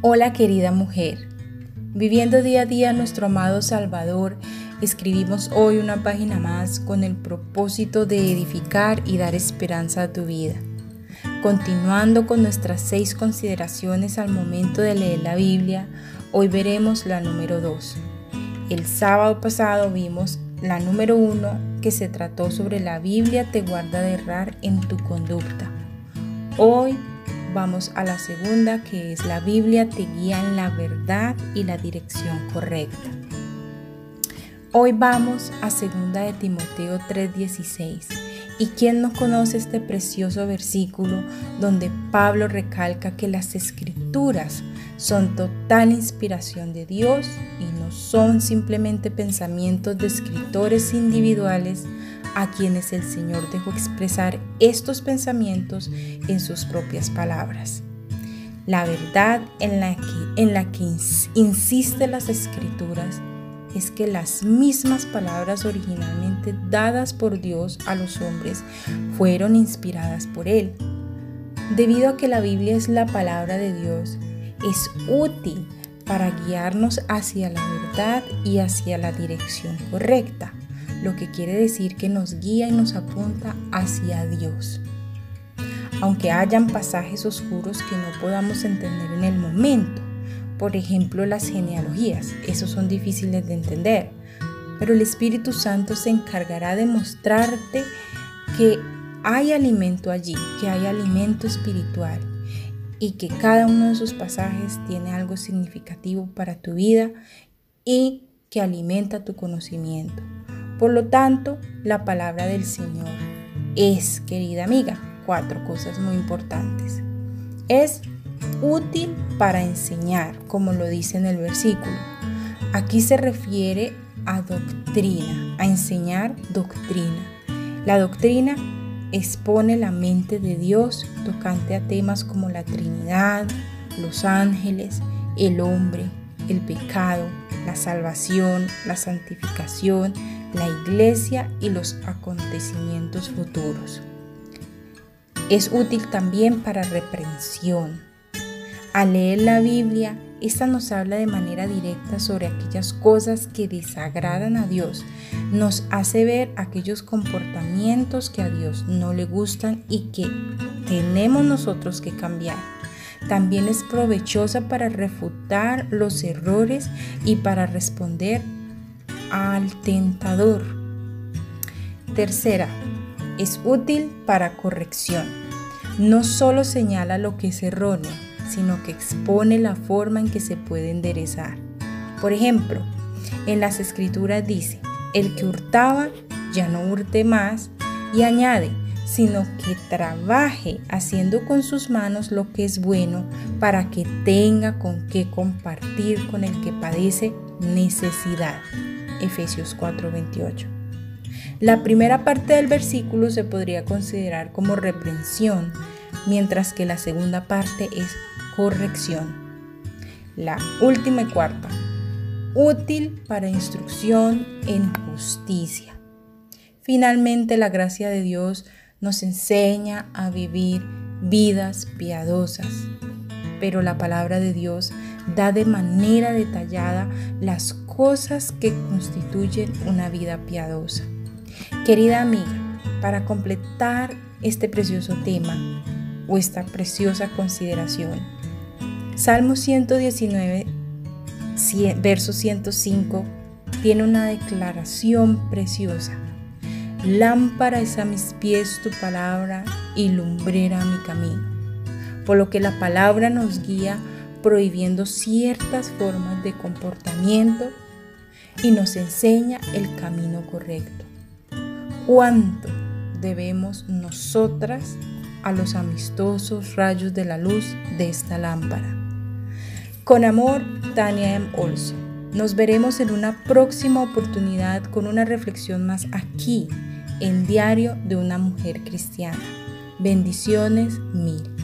Hola querida mujer, viviendo día a día nuestro amado Salvador, escribimos hoy una página más con el propósito de edificar y dar esperanza a tu vida. Continuando con nuestras seis consideraciones al momento de leer la Biblia, hoy veremos la número 2. El sábado pasado vimos la número 1 que se trató sobre la Biblia te guarda de errar en tu conducta. Hoy vamos a la segunda que es la Biblia te guía en la verdad y la dirección correcta. Hoy vamos a segunda de Timoteo 3:16. ¿Y quién no conoce este precioso versículo donde Pablo recalca que las escrituras son total inspiración de Dios y no son simplemente pensamientos de escritores individuales a quienes el Señor dejó expresar estos pensamientos en sus propias palabras. La verdad en la que, en la que insiste las escrituras es que las mismas palabras originalmente dadas por Dios a los hombres fueron inspiradas por Él. Debido a que la Biblia es la palabra de Dios, es útil para guiarnos hacia la verdad y hacia la dirección correcta, lo que quiere decir que nos guía y nos apunta hacia Dios. Aunque hayan pasajes oscuros que no podamos entender en el momento, por ejemplo las genealogías, esos son difíciles de entender, pero el Espíritu Santo se encargará de mostrarte que hay alimento allí, que hay alimento espiritual y que cada uno de sus pasajes tiene algo significativo para tu vida y que alimenta tu conocimiento. Por lo tanto, la palabra del Señor es, querida amiga, cuatro cosas muy importantes. Es útil para enseñar, como lo dice en el versículo. Aquí se refiere a doctrina, a enseñar doctrina. La doctrina expone la mente de Dios tocante a temas como la Trinidad, los ángeles, el hombre, el pecado, la salvación, la santificación, la iglesia y los acontecimientos futuros. Es útil también para reprensión. Al leer la Biblia, esta nos habla de manera directa sobre aquellas cosas que desagradan a Dios. Nos hace ver aquellos comportamientos que a Dios no le gustan y que tenemos nosotros que cambiar. También es provechosa para refutar los errores y para responder al tentador. Tercera, es útil para corrección. No solo señala lo que es erróneo, sino que expone la forma en que se puede enderezar. Por ejemplo, en las escrituras dice, el que hurtaba ya no hurte más y añade, sino que trabaje haciendo con sus manos lo que es bueno para que tenga con qué compartir con el que padece necesidad. Efesios 4:28. La primera parte del versículo se podría considerar como reprensión, mientras que la segunda parte es corrección. La última y cuarta, útil para instrucción en justicia. Finalmente, la gracia de Dios nos enseña a vivir vidas piadosas, pero la palabra de Dios da de manera detallada las cosas que constituyen una vida piadosa. Querida amiga, para completar este precioso tema o esta preciosa consideración, Salmo 119, verso 105, tiene una declaración preciosa. Lámpara es a mis pies tu palabra y lumbrera mi camino. Por lo que la palabra nos guía prohibiendo ciertas formas de comportamiento y nos enseña el camino correcto. ¿Cuánto debemos nosotras a los amistosos rayos de la luz de esta lámpara? Con amor, Tania M. Olson. Nos veremos en una próxima oportunidad con una reflexión más aquí, en Diario de una Mujer Cristiana. Bendiciones mil.